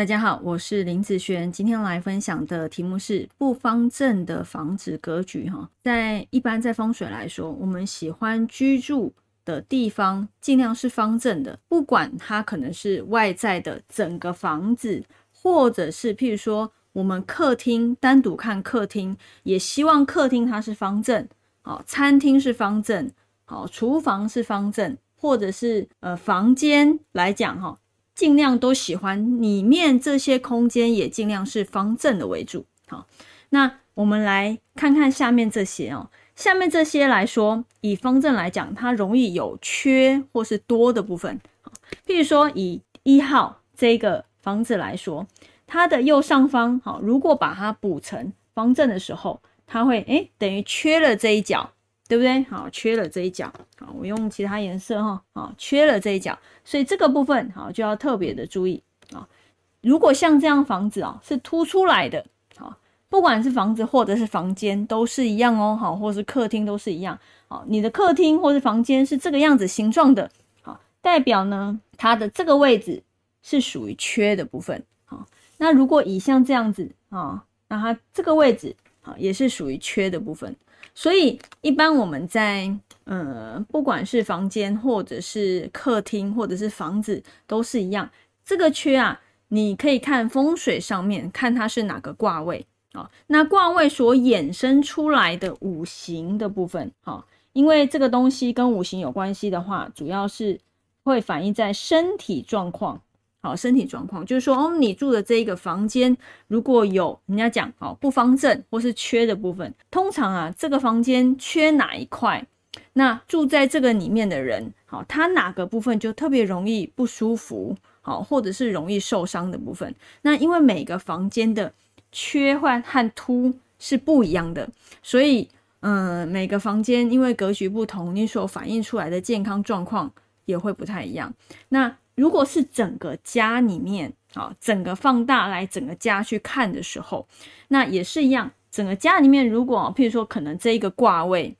大家好，我是林子轩，今天来分享的题目是不方正的房子格局。哈，在一般在风水来说，我们喜欢居住的地方尽量是方正的，不管它可能是外在的整个房子，或者是譬如说我们客厅单独看客厅，也希望客厅它是方正，好，餐厅是方正，好，厨房是方正，或者是呃房间来讲哈。尽量都喜欢里面这些空间，也尽量是方正的为主。好，那我们来看看下面这些哦。下面这些来说，以方正来讲，它容易有缺或是多的部分。譬如说以一号这个房子来说，它的右上方，好，如果把它补成方正的时候，它会诶等于缺了这一角。对不对？好，缺了这一角，好，我用其他颜色哈，好，缺了这一角，所以这个部分好就要特别的注意。啊。如果像这样房子啊是凸出来的，好，不管是房子或者是房间都是一样哦，好，或是客厅都是一样，好，你的客厅或是房间是这个样子形状的，好，代表呢它的这个位置是属于缺的部分，好，那如果以像这样子啊，那它这个位置也是属于缺的部分。所以，一般我们在呃，不管是房间或者是客厅或者是房子，都是一样。这个缺啊，你可以看风水上面看它是哪个卦位啊。那卦位所衍生出来的五行的部分啊，因为这个东西跟五行有关系的话，主要是会反映在身体状况。好，身体状况就是说，哦，你住的这一个房间，如果有人家讲，哦，不方正或是缺的部分，通常啊，这个房间缺哪一块，那住在这个里面的人，好，他哪个部分就特别容易不舒服，好，或者是容易受伤的部分。那因为每个房间的缺换和凸是不一样的，所以，嗯，每个房间因为格局不同，你所反映出来的健康状况也会不太一样。那如果是整个家里面啊，整个放大来整个家去看的时候，那也是一样。整个家里面，如果譬如说可能这一个卦位，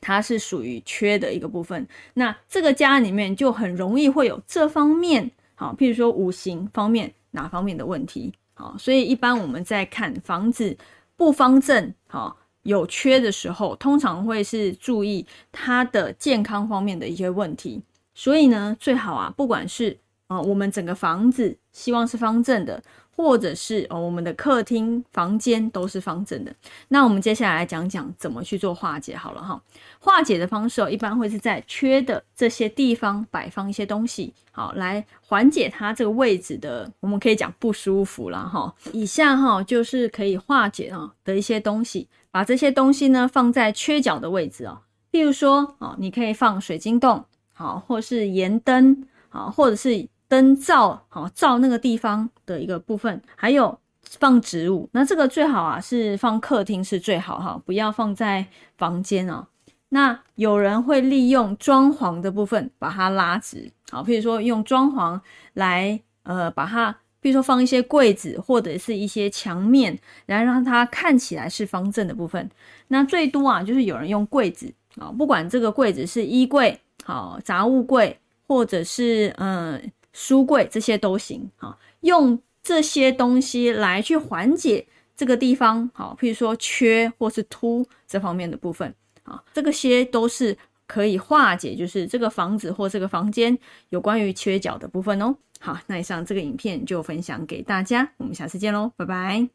它是属于缺的一个部分，那这个家里面就很容易会有这方面好，譬如说五行方面哪方面的问题好，所以一般我们在看房子不方正好有缺的时候，通常会是注意它的健康方面的一些问题。所以呢，最好啊，不管是啊，我们整个房子希望是方正的，或者是哦，我们的客厅、房间都是方正的。那我们接下来讲讲怎么去做化解好了哈。化解的方式哦，一般会是在缺的这些地方摆放一些东西，好来缓解它这个位置的，我们可以讲不舒服了哈。以下哈就是可以化解啊的一些东西，把这些东西呢放在缺角的位置哦。例如说哦，你可以放水晶洞。好，或是盐灯，好，或者是灯罩，好照那个地方的一个部分，还有放植物，那这个最好啊是放客厅是最好哈，不要放在房间哦。那有人会利用装潢的部分把它拉直，好，譬如说用装潢来呃把它，比如说放一些柜子或者是一些墙面，然后让它看起来是方正的部分。那最多啊就是有人用柜子啊，不管这个柜子是衣柜。好，杂物柜或者是嗯书柜这些都行。哈，用这些东西来去缓解这个地方。好，譬如说缺或是凸这方面的部分。啊，这个些都是可以化解，就是这个房子或这个房间有关于缺角的部分哦。好，那以上这个影片就分享给大家，我们下次见喽，拜拜。